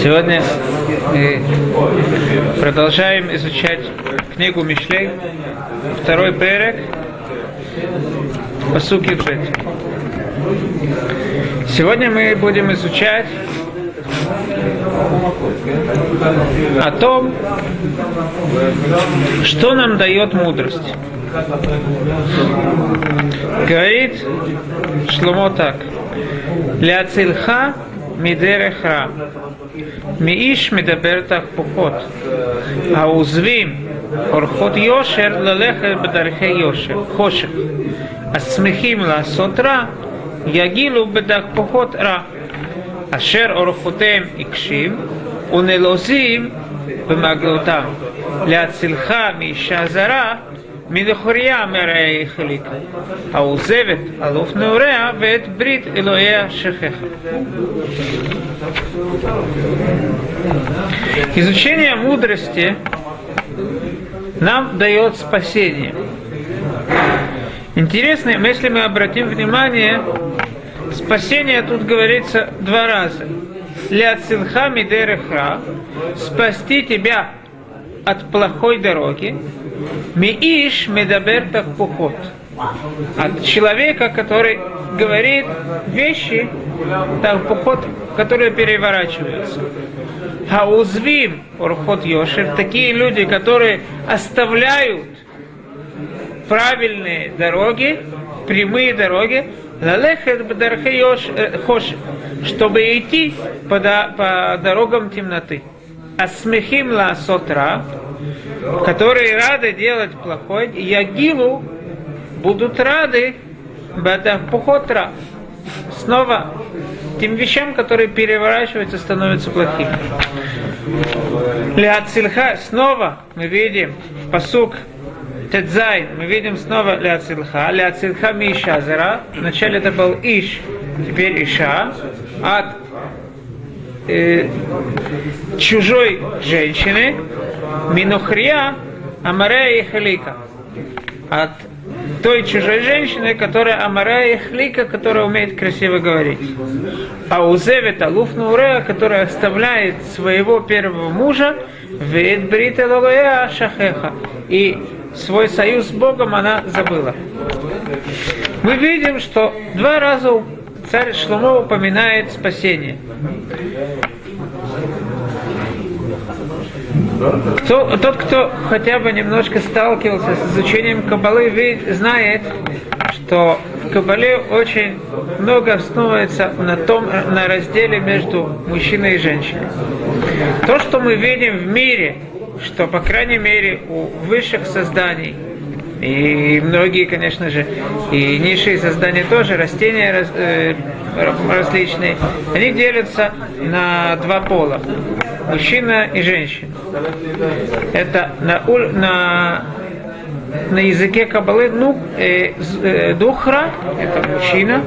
Сегодня мы продолжаем изучать книгу Мишлей, второй перек, посуки Бет. Сегодня мы будем изучать о том, что нам дает мудрость. Говорит Шломо так. Ляцильха מדרך מאיש מדבר תהפוכות, העוזבים אורחות יושר ללכת בדרכי יושר, חושך, השמחים לעשות רע, יגילו בתהפוכות רע, אשר אורחותיהם עיקשים ונלוזים במגלותם, להצילך מאישה זרה מלכוריה מראה החליקה, העוזבת אלוף נעוריה ואת ברית אלוהיה שכחה. Изучение мудрости нам дает спасение. Интересно, если мы обратим внимание, спасение тут говорится два раза. Ля цилха мидерехра, спасти тебя от плохой дороги, Мииш медабертах пухот. От человека, который говорит вещи, так, пухот, которые переворачиваются. А узвим урхот йошев, такие люди, которые оставляют правильные дороги, прямые дороги, лалехет хошев, чтобы идти по, по дорогам темноты. Асмехим ла сотра, которые рады делать плохое, и Ягилу будут рады Бадахпухотра. Снова тем вещам, которые переворачиваются, становятся плохими. Ляцильха, снова мы видим посук Тедзайн, мы видим снова Ляцильха. Ляцильха Мишазара. Вначале это был Иш, теперь Иша. От э, чужой женщины, Минухрия Амарея и Халика. От той чужой женщины, которая Амарея и Хлика, которая умеет красиво говорить. А Узевит Алуф Наурея, которая оставляет своего первого мужа, Вейт Брита Лолоя Шахеха. И свой союз с Богом она забыла. Мы видим, что два раза царь Шломо упоминает спасение. Кто, тот, кто хотя бы немножко сталкивался с изучением Кабалы, знает, что в Кабале очень много основывается на том, на разделе между мужчиной и женщиной. То, что мы видим в мире, что, по крайней мере, у высших созданий, и многие, конечно же, и низшие создания тоже, растения э, различные, они делятся на два пола мужчина и женщина. Это на, на, на языке Кабалы ну, э, э, духра, это мужчина,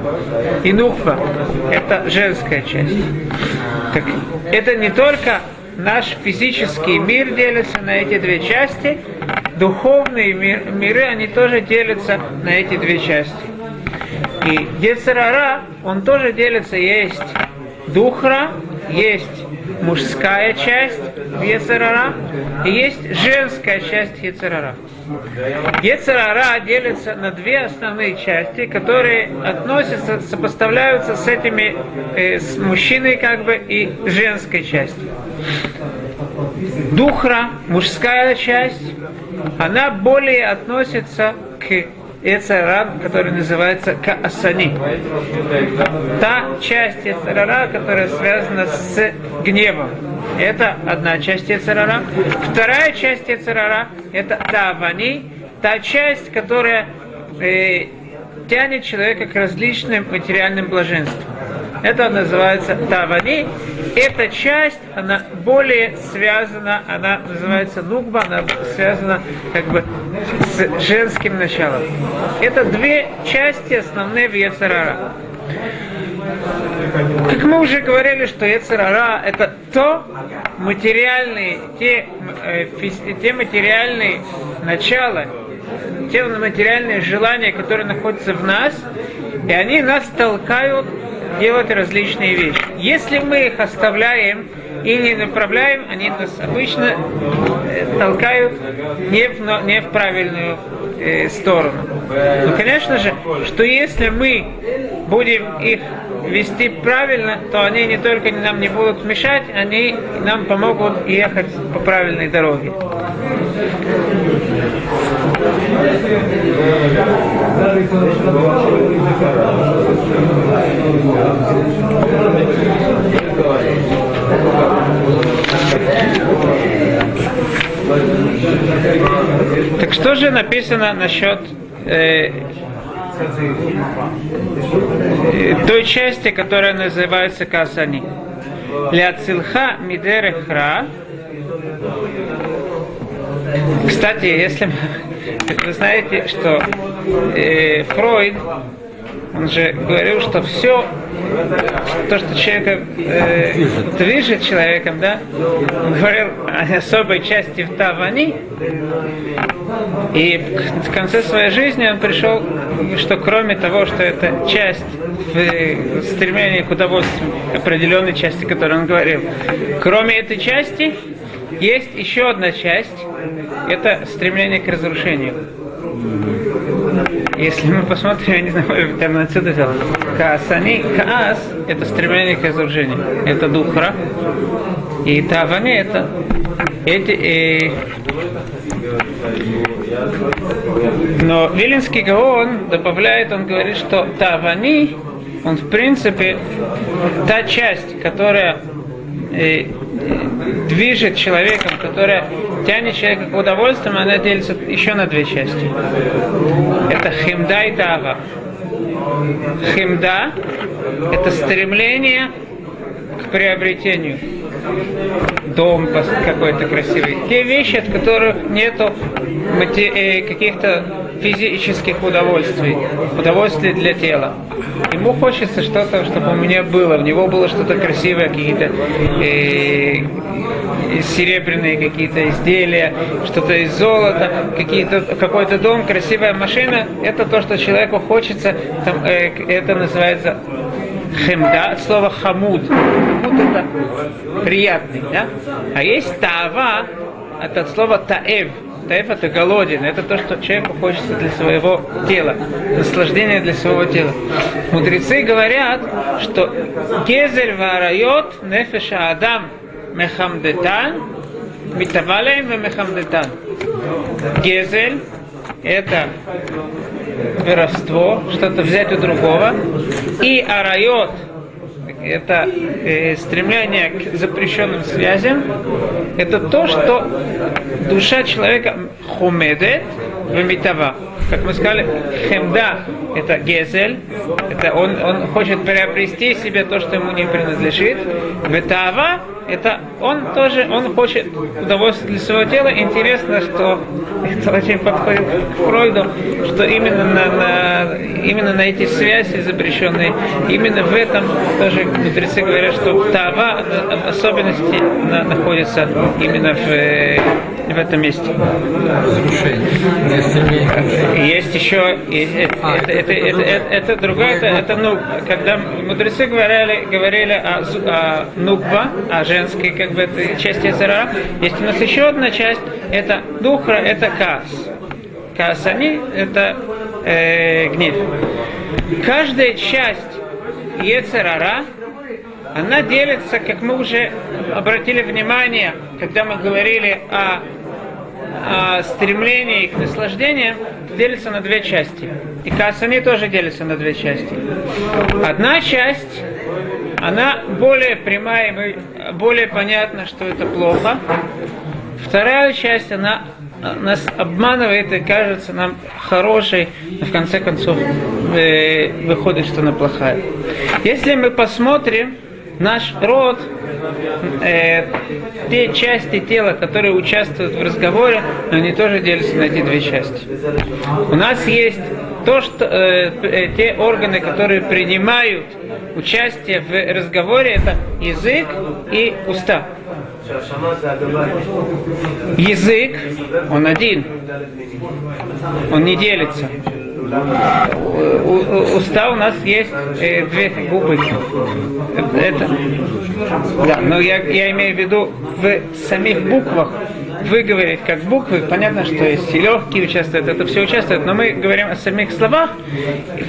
и нухва, это женская часть. Так, это не только наш физический мир делится на эти две части, духовные мир, миры, они тоже делятся на эти две части. И Децерара, он тоже делится, есть духра, есть мужская часть Ецерара и есть женская часть Ецерара. Ецерара делится на две основные части, которые относятся, сопоставляются с этими, э, с мужчиной как бы и женской частью. Духра, мужская часть, она более относится к Эцарара, который называется Каасани. Та часть Эцарара, которая связана с гневом. Это одна часть Эцарара. Вторая часть Эцарара – это Тавани, та часть, которая э, тянет человека к различным материальным блаженствам. Это называется Тавани. Эта часть, она более связана, она называется Нукба, она связана как бы с женским началом. Это две части основные в Ецарара. Как мы уже говорили, что Ецарара это то материальные, те, э, те материальные начала, те материальные желания, которые находятся в нас, и они нас толкают делать различные вещи. Если мы их оставляем и не направляем, они нас обычно э, толкают не в, не в правильную э, сторону. Но, конечно же, что если мы будем их вести правильно, то они не только нам не будут мешать, они нам помогут ехать по правильной дороге. Так что же написано насчет э, той части, которая называется Касани? Ляцилха мидерехра. Кстати, если вы знаете, что э, Фройд, он же говорил, что все то, что человека э, движет человеком, да, он говорил о особой части в Тавани, и в конце своей жизни он пришел, что кроме того, что это часть в стремлении к удовольствию, определенной части, которую он говорил, кроме этой части, есть еще одна часть, это стремление к разрушению. Если мы посмотрим, я не знаю, там отсюда взял. Каасани, каас – это стремление к разрушению. Это духра. И тавани – это эти, э, но Вилинский Гаон добавляет, он говорит, что Тавани, он в принципе та часть, которая э, движет человеком, которая тянет человека к удовольствию, она делится еще на две части. Это химда и тава. Химда – это стремление к приобретению. Дом какой-то красивый. Те вещи, от которых нету э, каких-то физических удовольствий, удовольствий для тела. Ему хочется что-то, чтобы у меня было, у него было что-то красивое, какие-то э, серебряные какие-то изделия, что-то из золота, какие-то, какой-то дом, красивая машина. Это то, что человеку хочется. Там, э, это называется хемда, от слова хамуд. Хамуд это приятный, да? А есть тава, это от слова таэв. Таэф это голоден, это то, что человеку хочется для своего тела, наслаждение для своего тела. Мудрецы говорят, что гезель варайот нефеша адам мехамдетан, митавалеем мехамдетан. Гезель это воровство, что-то взять у другого. И арайот это э, стремление к запрещенным связям, это то, что душа человека хумедет в митава. Как мы сказали, хемда – это гезель, это он, он хочет приобрести себе то, что ему не принадлежит. Ветава – это он тоже, он хочет удовольствия для своего тела. Интересно, что это очень подходит к Фройду, что именно на, на, именно на эти связи запрещенные, именно в этом тоже мудрецы говорят, что тава особенности на, находится именно в, в этом месте. Есть еще, есть, а, это, это, это, это, это другая, это, это ну, когда мудрецы говорили, говорили о, о нуква, о женской как бы этой части Зара, есть у нас еще одна часть, это духра, это кас. Касани – это э, гнев. Каждая часть Ецерара, она делится, как мы уже обратили внимание, когда мы говорили о, о стремлении к наслаждению, делится на две части. И Касани тоже делится на две части. Одна часть, она более прямая, более понятно, что это плохо. Вторая часть, она нас обманывает и кажется нам хорошей, но в конце концов э, выходит, что она плохая. Если мы посмотрим наш род, э, те части тела, которые участвуют в разговоре, они тоже делятся на эти две части. У нас есть то, что э, э, те органы, которые принимают участие в разговоре, это язык и уста. Язык, он один, он не делится. Уста у нас есть э, две губы. Это, да, но я, я имею в виду в самих буквах выговорить как буквы, понятно, что есть и легкие участвуют, это все участвует, но мы говорим о самих словах,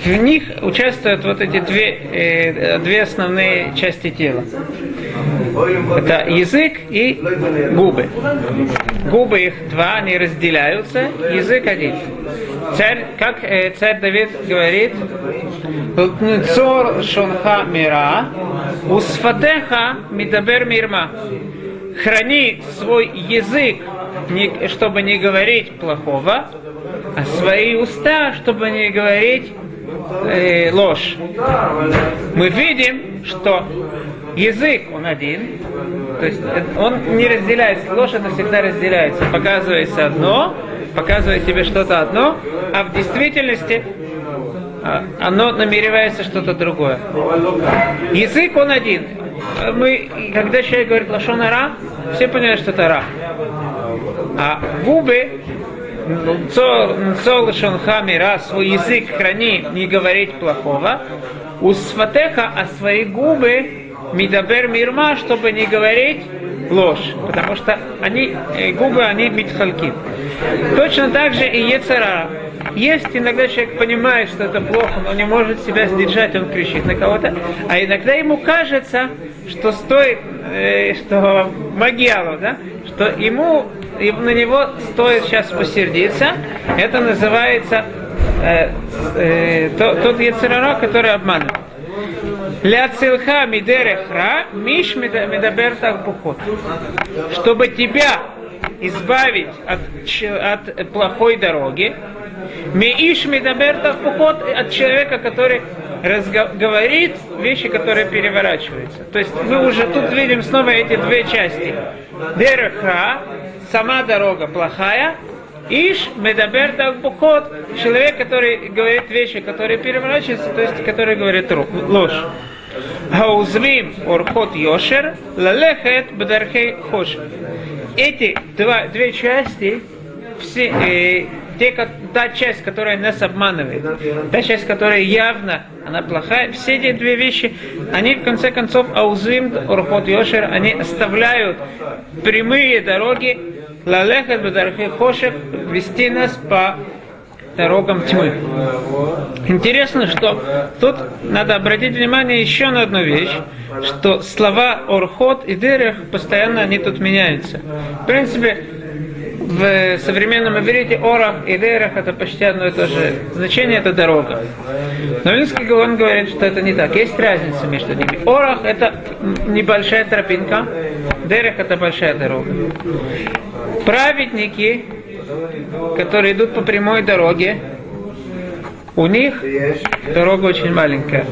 в них участвуют вот эти две, э, две основные части тела. Это язык и губы. Губы их два, они разделяются, язык один. Царь, как э, царь Давид говорит, Цор шонха мира, усфатеха мидабер мирма храни свой язык, чтобы не говорить плохого, а свои уста, чтобы не говорить э, ложь. Мы видим, что язык, он один, то есть он не разделяется, ложь она всегда разделяется. Показывается одно, показывает тебе что-то одно, а в действительности а, оно намеревается что-то другое. Язык он один. Мы, когда человек говорит лошонара, все понимают, что это ра. А губы, цол шонхамира, свой язык храни, не говорить плохого. У сватеха, а свои губы, мидабер мирма, чтобы не говорить ложь, потому что они, э, губы, они митхалки. Точно так же и Ецара. Есть иногда человек понимает, что это плохо, но не может себя сдержать, он кричит на кого-то. А иногда ему кажется, что стоит, э, что מגיע לו, да, что ему, на него стоит сейчас посердиться. Это называется э, э, тот יצר הרע, который обманывает. להצילך מדרך רע מאיש מדבר תהפוכות. Чтобы тебя избавить от, от плохой дороги, מאיש מדבר תהפוכות от человека, который говорит вещи, которые переворачиваются. То есть мы уже тут видим снова эти две части. Дерха, сама дорога плохая, Иш медабер бухот, человек, который говорит вещи, которые переворачиваются, то есть который говорит ложь. Хаузвим орхот йошер, лалехет бедархей хош. Эти два, две части, все, э, те, та часть, которая нас обманывает, та часть, которая явно, она плохая, все эти две вещи, они в конце концов, аузим, орхот йошер, они оставляют прямые дороги, лалехет бедархей хошек, вести нас по дорогам тьмы. Интересно, что тут надо обратить внимание еще на одну вещь, что слова орхот и дерех постоянно они тут меняются. В принципе, в современном иврите орах и дерах это почти одно и то же значение, это дорога. Но Вильский Гаон говорит, что это не так. Есть разница между ними. Орах это небольшая тропинка, дерех это большая дорога. Праведники которые идут по прямой дороге, у них дорога очень маленькая.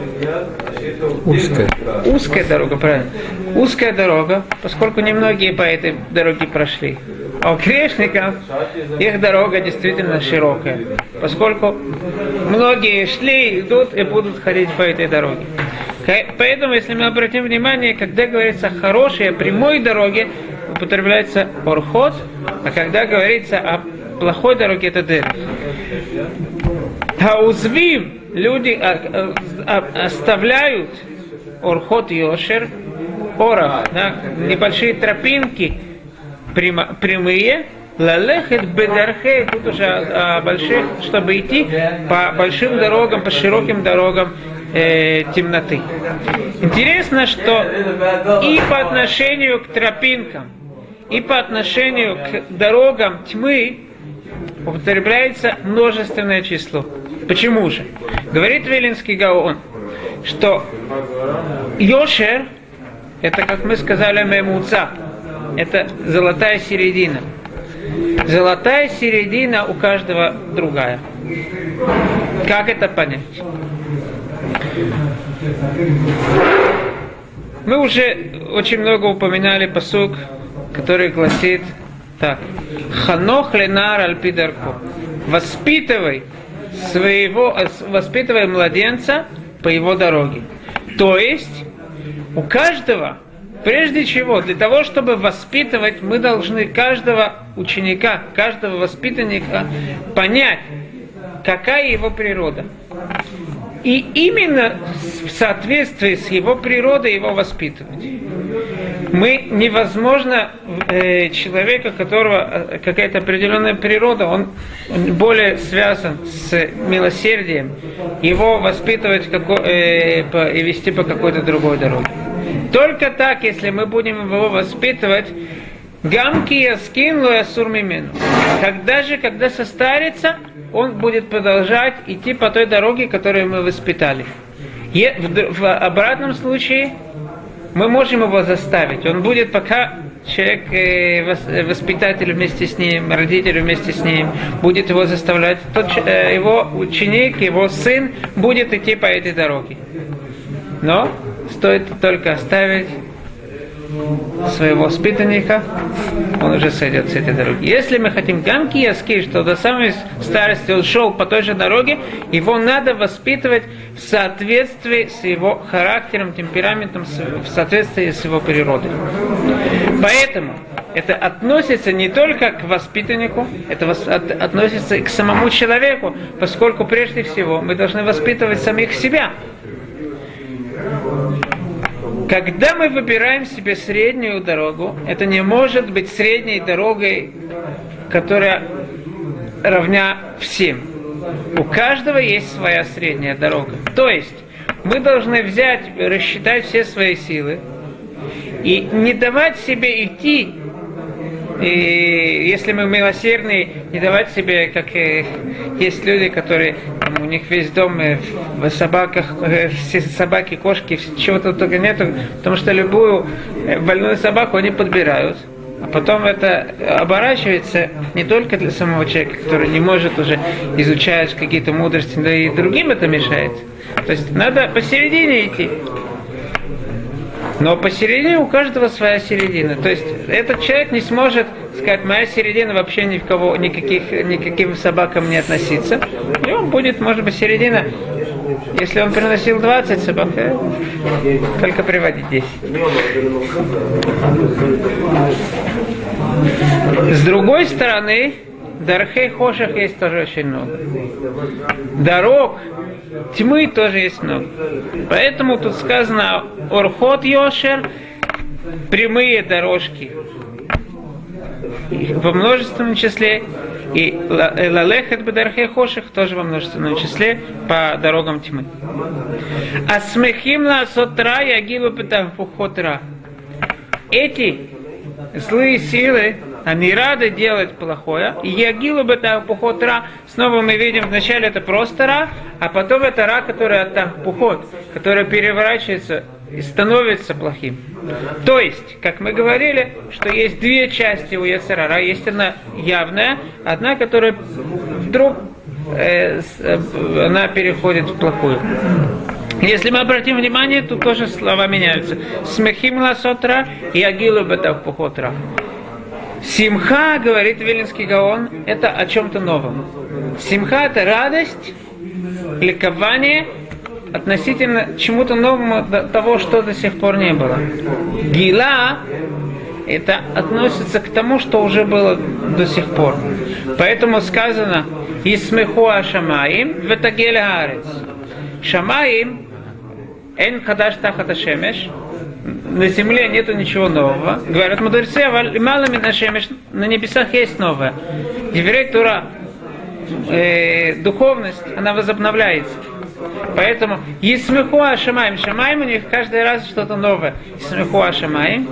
Узкая. Узкая дорога, правильно. Узкая дорога, поскольку немногие по этой дороге прошли. А у грешников их дорога действительно широкая, поскольку многие шли, идут и будут ходить по этой дороге. Поэтому, если мы обратим внимание, когда говорится о хорошей, о прямой дороге, употребляется орхот, а когда говорится о плохой дороге, это дыр. Хаузвим, люди а, а, оставляют орхот и ошер, орах, да, небольшие тропинки прямые, лалехет бедархе, тут уже а, больших, чтобы идти по большим дорогам, по широким дорогам э, темноты. Интересно, что и по отношению к тропинкам, и по отношению к дорогам тьмы употребляется множественное число. Почему же? Говорит Велинский Гаон, что Йошер, это, как мы сказали, мемуца, это золотая середина. Золотая середина у каждого другая. Как это понять? Мы уже очень много упоминали посук, который гласит так. Ханох ленар альпидарко. Воспитывай своего, воспитывай младенца по его дороге. То есть, у каждого, прежде чего, для того, чтобы воспитывать, мы должны каждого ученика, каждого воспитанника понять, какая его природа. И именно в соответствии с его природой его воспитывать. Мы невозможно э, человека, которого э, какая-то определенная природа, он, он более связан с милосердием, его воспитывать како, э, по, и вести по какой-то другой дороге. Только так, если мы будем его воспитывать, Гамки яскин луясур мимену. Когда же, когда состарится, он будет продолжать идти по той дороге, которую мы воспитали. В обратном случае мы можем его заставить. Он будет пока человек, э, воспитатель вместе с ним, родитель вместе с ним, будет его заставлять. Тот, э, его ученик, его сын будет идти по этой дороге. Но стоит только оставить своего воспитанника, он уже сойдет с этой дороги. Если мы хотим гамки яски, что до самой старости он шел по той же дороге, его надо воспитывать в соответствии с его характером, темпераментом, в соответствии с его природой. Поэтому это относится не только к воспитаннику, это относится и к самому человеку, поскольку прежде всего мы должны воспитывать самих себя. Когда мы выбираем себе среднюю дорогу, это не может быть средней дорогой, которая равня всем. У каждого есть своя средняя дорога. То есть мы должны взять, рассчитать все свои силы и не давать себе идти и если мы милосердны, не давать себе, как э, есть люди, которые там, у них весь дом э, в собаках, э, все собаки, кошки, чего-то только нету, потому что любую больную собаку они подбирают. А потом это оборачивается не только для самого человека, который не может уже изучать какие-то мудрости, но и другим это мешает. То есть надо посередине идти. Но посередине у каждого своя середина. То есть этот человек не сможет сказать, моя середина вообще ни в кого, никаких, никаким собакам не относится. И он будет, может быть, середина, если он приносил 20 собак, э, только приводить 10. С другой стороны, Дархей Хошах есть тоже очень много. Дорог тьмы тоже есть много. Поэтому тут сказано Орхот Йошер, прямые дорожки во множественном числе, и э, Лалехет Бедархе Хоших тоже во множественном числе по дорогам тьмы. А смехим на сотра ягилу путахпухотра. Эти злые силы, они рады делать плохое. И ягилу пухот ра. Снова мы видим, вначале это просто ра, а потом это ра, который от пухот, который переворачивается и становится плохим. То есть, как мы говорили, что есть две части у Яцерара. Есть одна явная, одна, которая вдруг э, э, она переходит в плохую. Если мы обратим внимание, тут тоже слова меняются. Смехим ласотра и агилу бетав пухотра. Симха, говорит Вилинский Гаон, это о чем-то новом. Симха это радость, ликование относительно чему-то новому того, что до сих пор не было. Гила это относится к тому, что уже было до сих пор. Поэтому сказано «Исмехуа шамаим ветагель арец». Шамаим эн хадаш тахата шемеш на земле нету ничего нового. Говорят мудрецы, малыми на шемеш, на небесах есть новое. Еврей Тура, э, духовность, она возобновляется. Поэтому Исмеху Ашамаем, Шамаем у них каждый раз что-то новое. Исмеху Ашамаем,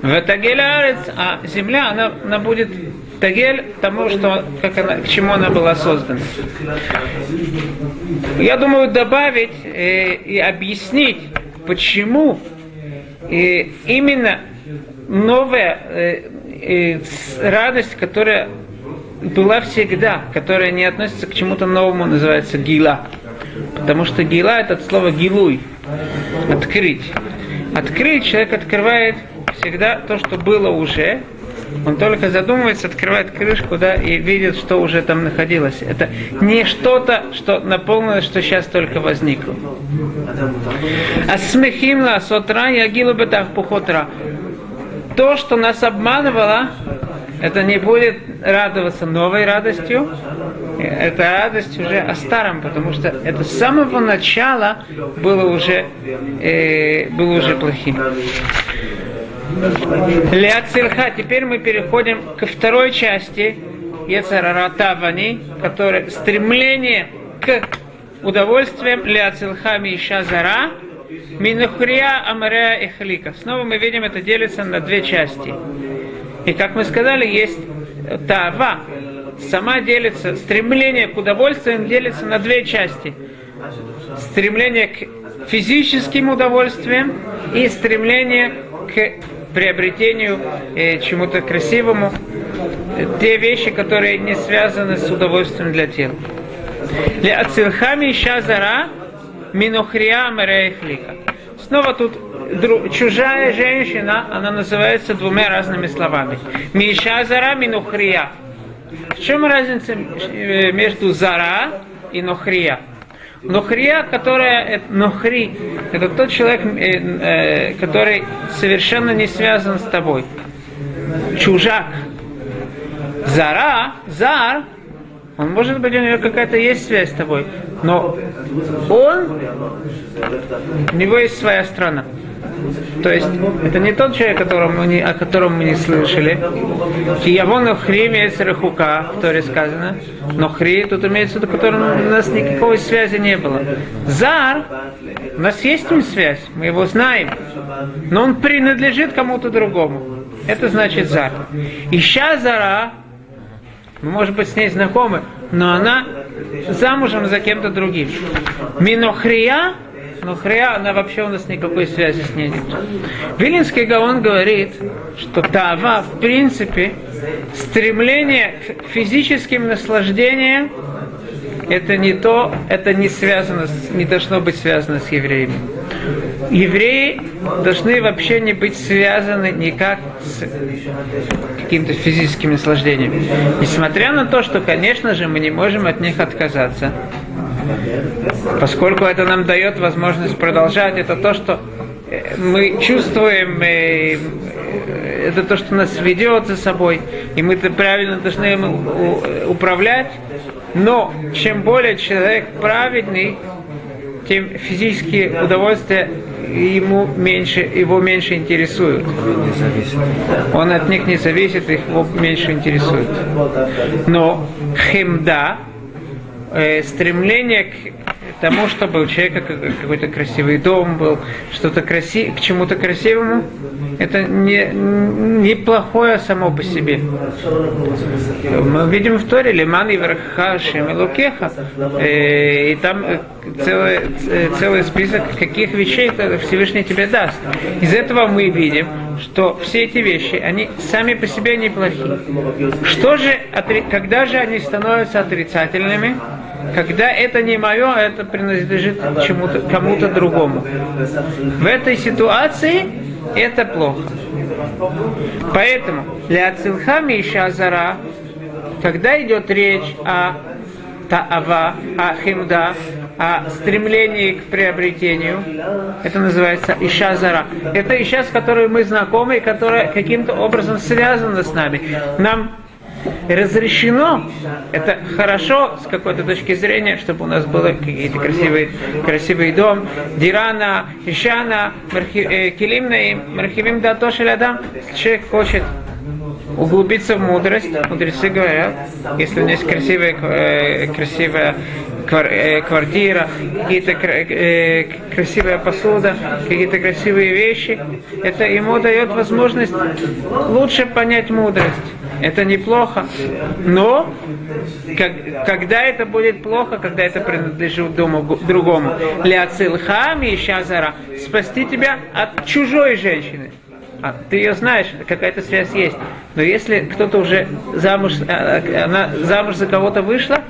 в Тагелярец, а земля, она, она будет Тагель тому, что, как она, к чему она была создана. Я думаю добавить э, и объяснить, почему и именно новая э, э, радость, которая была всегда, которая не относится к чему-то новому, называется гила. Потому что гила это слово гилуй, открыть. Открыть человек открывает всегда то, что было уже, он только задумывается, открывает крышку, да, и видит, что уже там находилось. Это не что-то, что наполнилось, что сейчас только возникло. А смехим ла сотра ягилу бетах пухотра. То, что нас обманывало, это не будет радоваться новой радостью, эта радость уже о старом, потому что это с самого начала было уже, э, было уже плохим. Ляцирха. Теперь мы переходим ко второй части Ецараратавани, которое стремление к удовольствиям Ляцилхами и Шазара, Минухрия, Амарея и Халика. Снова мы видим, это делится на две части. И как мы сказали, есть Тава. Сама делится, стремление к удовольствиям делится на две части. Стремление к физическим удовольствиям и стремление к приобретению э, чему-то красивому. Те вещи, которые не связаны с удовольствием для тела. Для ацилхами шазара минохрия мерейхлика. Снова тут дру, чужая женщина, она называется двумя разными словами. Миша зара минухрия. В чем разница э, между зара и нохрия? Нохрия, которая нохри, это тот человек, э, э, который совершенно не связан с тобой. Чужак. Зара, зар, он может быть, у него какая-то есть связь с тобой, но он, у него есть своя страна. То есть это не тот человек, которому не, о котором мы не слышали. Киявон хри имеется рахука, в Торе сказано. Но хри тут имеется виду, которым у нас никакой связи не было. Зар, у нас есть с ним связь, мы его знаем. Но он принадлежит кому-то другому. Это значит зар. Ища зара, мы, может быть, с ней знакомы, но она замужем за кем-то другим. Минохрия но хря, она вообще у нас никакой связи с ней нет. Вилинский Гаон говорит, что тава, в принципе, стремление к физическим наслаждениям, это не то, это не связано, не должно быть связано с евреями. Евреи должны вообще не быть связаны никак с каким-то физическим наслаждением. Несмотря на то, что, конечно же, мы не можем от них отказаться поскольку это нам дает возможность продолжать, это то, что э, мы чувствуем, э, э, это то, что нас ведет за собой, и мы -то правильно должны управлять, но чем более человек праведный, тем физические удовольствия ему меньше, его меньше интересуют. Он от них не зависит, их его меньше интересует. Но хемда, э, стремление к тому, чтобы у человека какой-то красивый дом был, что-то красивое, к чему-то красивому, это не, не плохое само по себе. Мы видим в Торе Лиман и Верха Шемелукеха, э, и там э, целый, э, целый список, каких вещей Всевышний тебе даст. Из этого мы видим, что все эти вещи, они сами по себе неплохие. Что же, когда же они становятся отрицательными? Когда это не мое, это принадлежит чему-то, кому-то другому. В этой ситуации это плохо. Поэтому для Ацилхами и Шазара, когда идет речь о таава, о химда, о стремлении к приобретению, это называется ишазара. Это иша, с которой мы знакомы, и которая каким-то образом связана с нами. Нам разрешено, это хорошо с какой-то точки зрения, чтобы у нас был какие-то красивый, красивый дом, дирана, ишана, э, килимна, мархивим да то адам. Человек хочет углубиться в мудрость, мудрецы говорят, если у него есть красивая, э, красивая Э, квартира, какие-то э, красивая посуда, какие-то красивые вещи. Это ему дает возможность лучше понять мудрость. Это неплохо. Но как, когда это будет плохо, когда это принадлежит дому, другому, ляцилхами и шазара, спасти тебя от чужой женщины. А, ты ее знаешь, какая-то связь есть. Но если кто-то уже замуж, э, она замуж за кого-то вышла,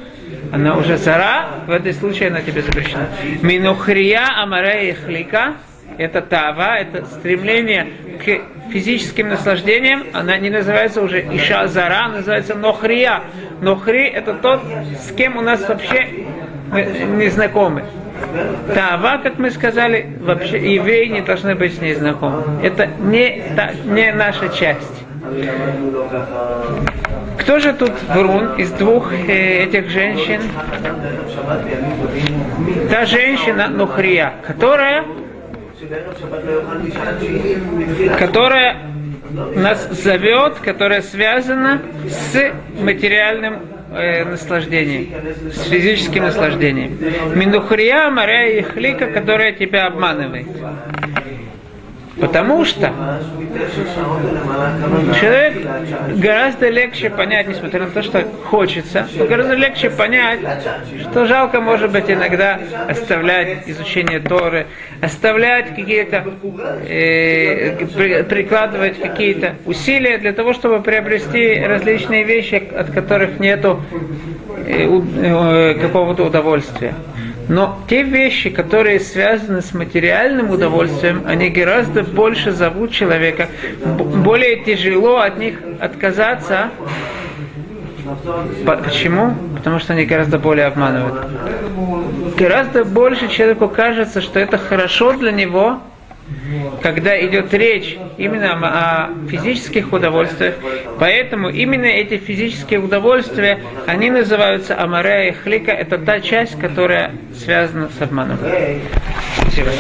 она уже зара, в этой случае она тебе запрещена. Минухрия амарея хлика, это тава, это стремление к физическим наслаждениям, она не называется уже иша зара, называется нохрия. Нохри это тот, с кем у нас вообще не знакомы. Тава, как мы сказали, вообще евреи не должны быть с ней знакомы. Это не, та, не наша часть. Кто же тут врун из двух э, этих женщин? Та женщина Нухрия, которая, которая нас зовет, которая связана с материальным э, наслаждением, с физическим наслаждением. Минухрия, Мария и Хлика, которая тебя обманывает. Потому что человек гораздо легче понять, несмотря на то, что хочется, но гораздо легче понять, что жалко, может быть, иногда оставлять изучение Торы, оставлять какие-то, э, при, прикладывать какие-то усилия для того, чтобы приобрести различные вещи, от которых нету э, э, какого-то удовольствия. Но те вещи, которые связаны с материальным удовольствием, они гораздо больше зовут человека, более тяжело от них отказаться. Почему? Потому что они гораздо более обманывают. Гораздо больше человеку кажется, что это хорошо для него, когда идет речь именно о физических удовольствиях. Поэтому именно эти физические удовольствия, они называются амарея и хлика. Это та часть, которая связана с обманом. Спасибо.